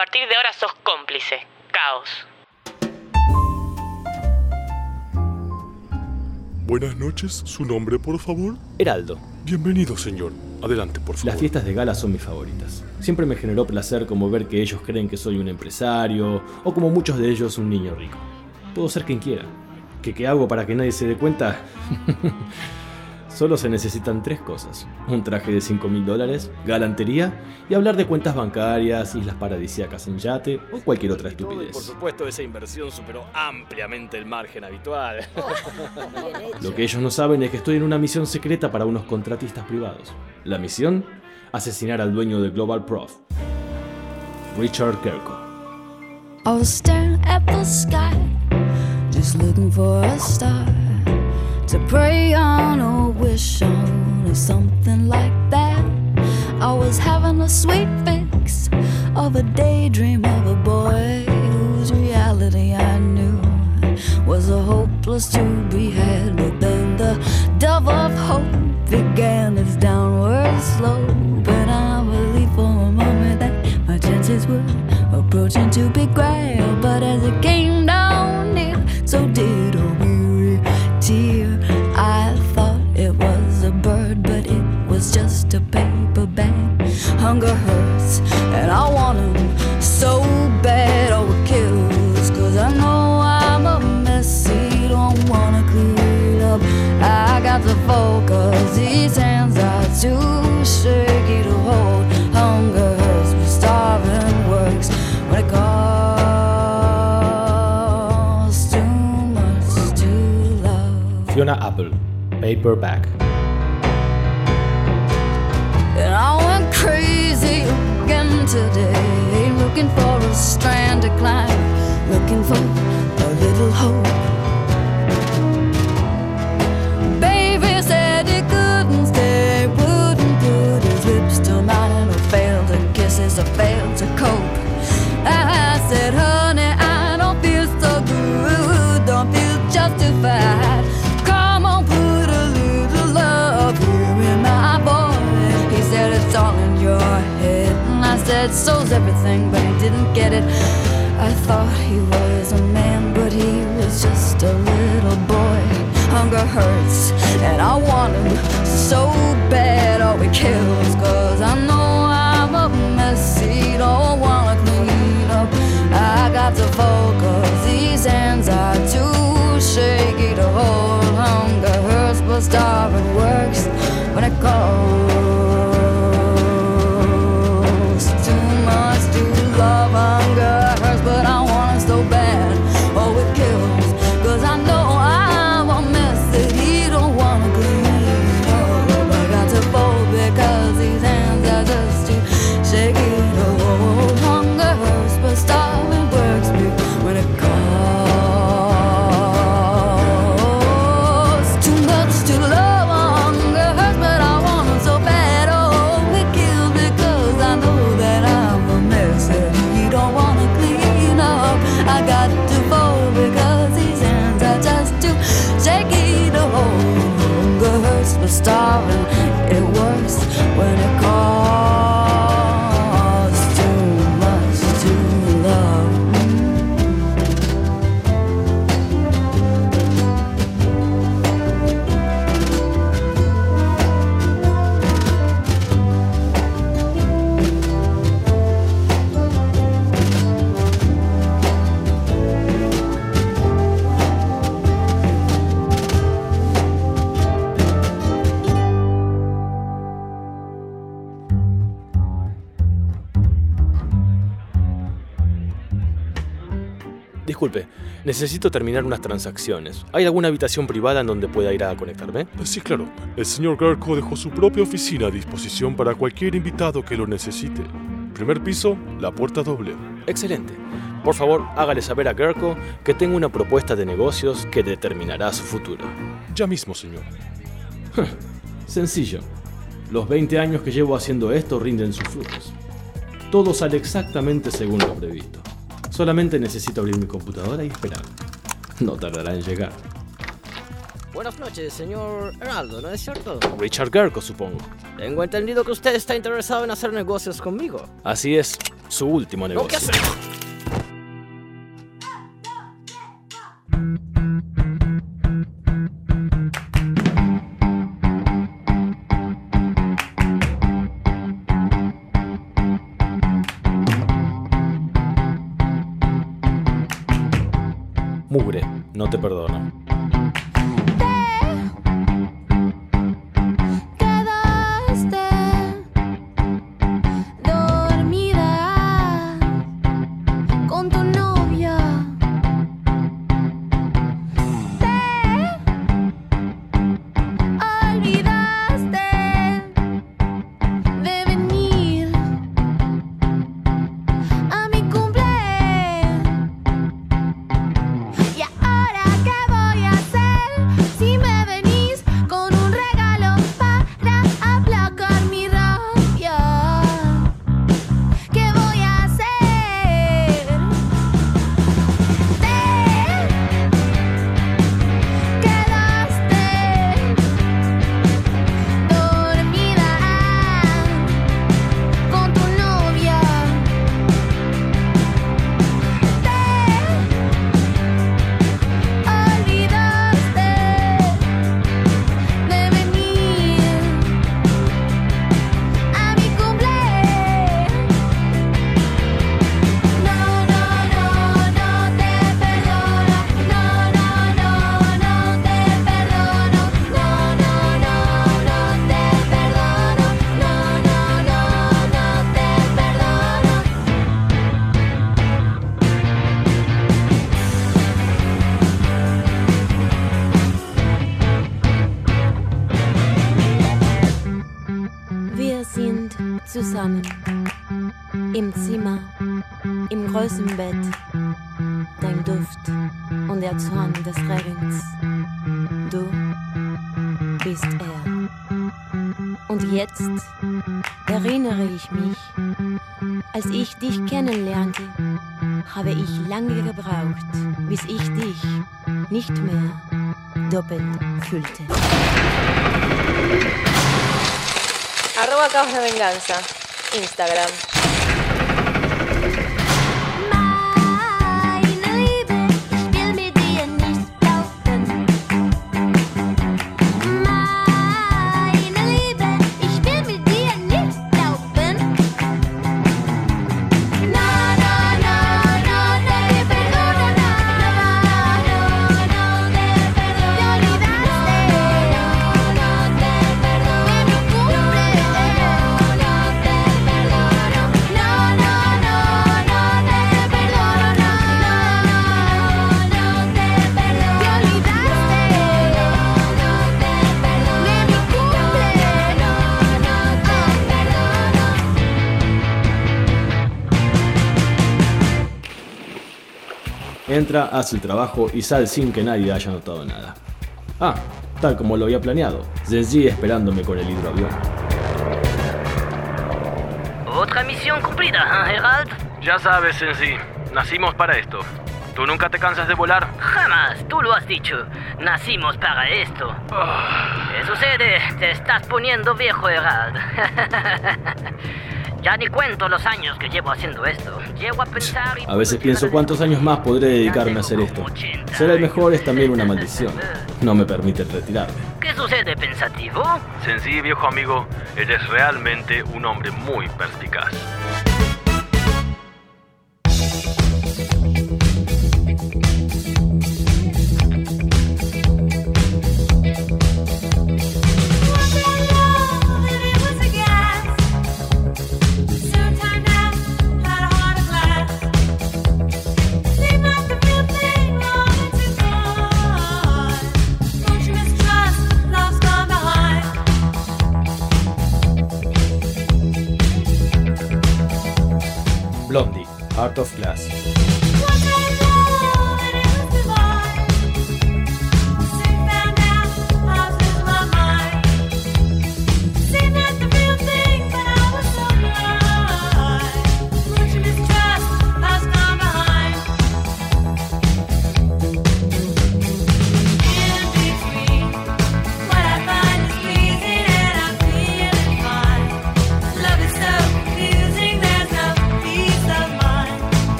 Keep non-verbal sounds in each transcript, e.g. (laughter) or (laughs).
A partir de ahora sos cómplice. Caos. Buenas noches, ¿su nombre, por favor? Heraldo. Bienvenido, señor. Adelante, por favor. Las fiestas de gala son mis favoritas. Siempre me generó placer como ver que ellos creen que soy un empresario o como muchos de ellos un niño rico. Puedo ser quien quiera. ¿Qué, qué hago para que nadie se dé cuenta? (laughs) Solo se necesitan tres cosas. Un traje de 5 mil dólares, galantería y hablar de cuentas bancarias, islas paradisíacas en yate o cualquier otra estupidez. Por supuesto, esa inversión superó ampliamente el margen habitual. (laughs) Lo que ellos no saben es que estoy en una misión secreta para unos contratistas privados. La misión, asesinar al dueño de Global Prof, Richard Kerko. I was staring at the sky, just looking for a star to pray on or wish on or something like that. I was having a sweet fix of a daydream of a boy whose reality I knew was a hopeless to be had. But then the dove of hope began its downward slope, and I believed for a moment that my chances were approaching to be grand. But as it came Hunger hurts, and I want 'em so bad. Oh, it kills, cause I know I'm a messy, don't wanna clean up. I got to focus, these hands are too shaky to hold. Hunger hurts, but starving works when it costs too much to love. Fiona Apple, Paperback. Said, so's everything, but he didn't get it. I thought he was a man, but he was just a little boy. Hunger hurts, and I want him so bad. Oh, it kills, cause I know I'm a messy, don't wanna clean up. I got to focus, these hands are too shaky to hold. Hunger hurts, but starving works when it costs Disculpe, necesito terminar unas transacciones. ¿Hay alguna habitación privada en donde pueda ir a conectarme? Sí, claro. El señor Garco dejó su propia oficina a disposición para cualquier invitado que lo necesite. Primer piso, la puerta doble. Excelente. Por favor, hágale saber a Gerko que tengo una propuesta de negocios que determinará su futuro. Ya mismo, señor. (laughs) Sencillo. Los 20 años que llevo haciendo esto rinden sus frutos. Todo sale exactamente según lo previsto. Solamente necesito abrir mi computadora y esperar. No tardará en llegar. Buenas noches, señor Heraldo, ¿no es cierto? Richard Gerko, supongo. Tengo entendido que usted está interesado en hacer negocios conmigo. Así es. Su último No, ¿qué negocio. haces? Im Zimmer, im großen Bett, dein Duft und der Zorn des Regens. Du bist er. Und jetzt erinnere ich mich, als ich dich kennenlernte, habe ich lange gebraucht, bis ich dich nicht mehr doppelt fühlte. Arroba Caos de Venganza. Instagram. Entra, hace el trabajo y sale sin que nadie haya notado nada. Ah, tal como lo había planeado. Zenzi esperándome con el hidroavión. Otra misión cumplida, ¿eh, Herald? Ya sabes, Sensi, nacimos para esto. ¿Tú nunca te cansas de volar? Jamás, tú lo has dicho. Nacimos para esto. ¿Qué sucede? Te estás poniendo viejo, Herald. (laughs) ya ni cuento los años que llevo haciendo esto. Llego a pensar y... A veces pienso cuántos años más podré dedicarme a hacer esto. Ser el mejor es también una maldición. No me permite retirarme. ¿Qué sucede, pensativo? Sensi, viejo amigo, eres realmente un hombre muy perspicaz. Art of Class.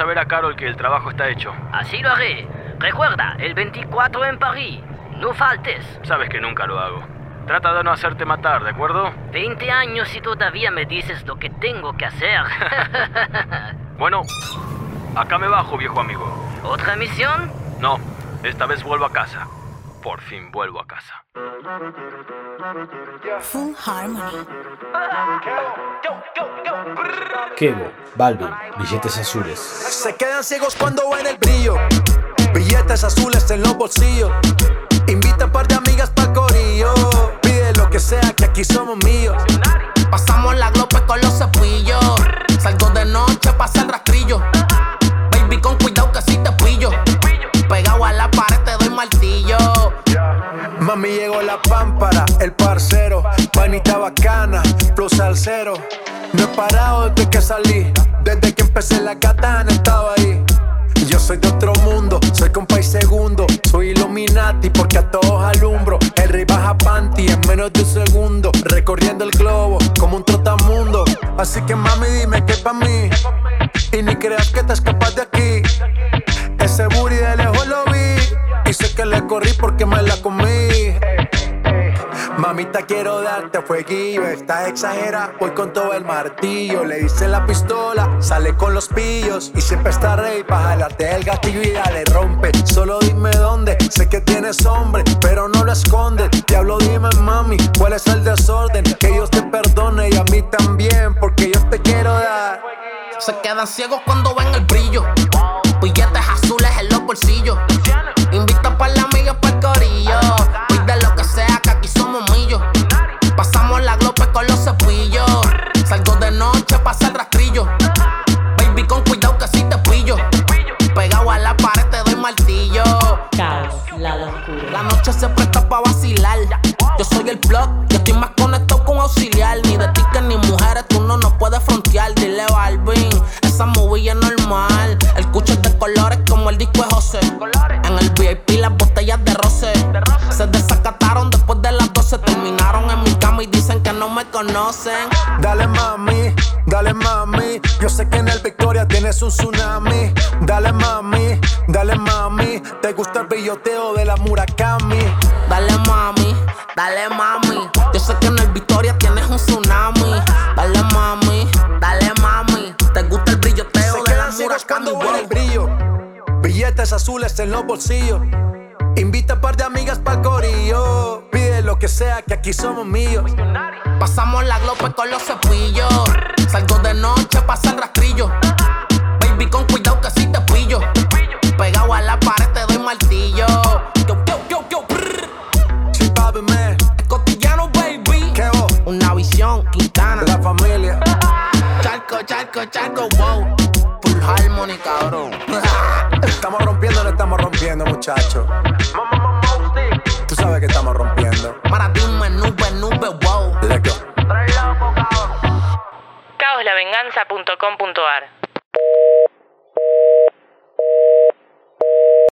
Saber a Carol que el trabajo está hecho. Así lo haré. Recuerda, el 24 en París. No faltes. Sabes que nunca lo hago. Trata de no hacerte matar, ¿de acuerdo? 20 años y todavía me dices lo que tengo que hacer. (laughs) Bueno, acá me bajo, viejo amigo. ¿Otra misión? No, esta vez vuelvo a casa. Por fin vuelvo a casa. Full Harmony. Kevo, Balvin, billetes azules. Se quedan ciegos cuando ven el brillo. Billetes azules en los bolsillos. Invita a par de amigas para corillo. Pide lo que sea, que aquí somos míos. Pasamos la glope con los cepillos. Salgo de noche, pasa el Mami llegó la pámpara, el parcero, panita bacana, plus al cero. No he parado desde que salí, desde que empecé la katana estaba ahí. Yo soy de otro mundo, soy compa y segundo, soy Illuminati porque a todos alumbro. El rey baja panty en menos de un segundo, recorriendo el globo como un trotamundo. Así que mami dime que pa' mí, Mamita, quiero darte fueguillo. Estás exagera, voy con todo el martillo. Le hice la pistola, sale con los pillos. Y siempre está rey para jalarte el gatillo y dale rompe. Solo dime dónde, sé que tienes hombre, pero no lo escondes. Diablo, dime mami, cuál es el desorden. Que Dios te perdone y a mí también, porque yo te quiero dar. Se quedan ciegos cuando ven el brillo. La noche se presta pa' vacilar. Yo soy el plug, yo estoy más conectado con auxiliar. Ni de tickets ni mujeres, tú no nos puedes frontear. Dile Balvin, esa movie es normal. El cucho de colores como el disco de José. En el VIP las botellas de roce. Se desacataron después de las 12. Terminaron en mi cama y dicen que no me conocen. Dale mami, dale mami. Yo sé que en el Victoria tienes un tsunami. Dale mami, Te gusta el billoteo de la Murakami. Dale mami, dale mami. Yo sé que en el Victoria tienes un tsunami. Dale mami, dale mami. Te gusta el brilloteo Se de la quedan ciegos cuando Murakami, el brillo. Billetes azules en los bolsillos. Invita a par de amigas para corillo. Pide lo que sea, que aquí somos míos. Pasamos la glope con los cepillos. Salgo de noche, pasa el rastrillo. Baby, con cuidado que si te pillo.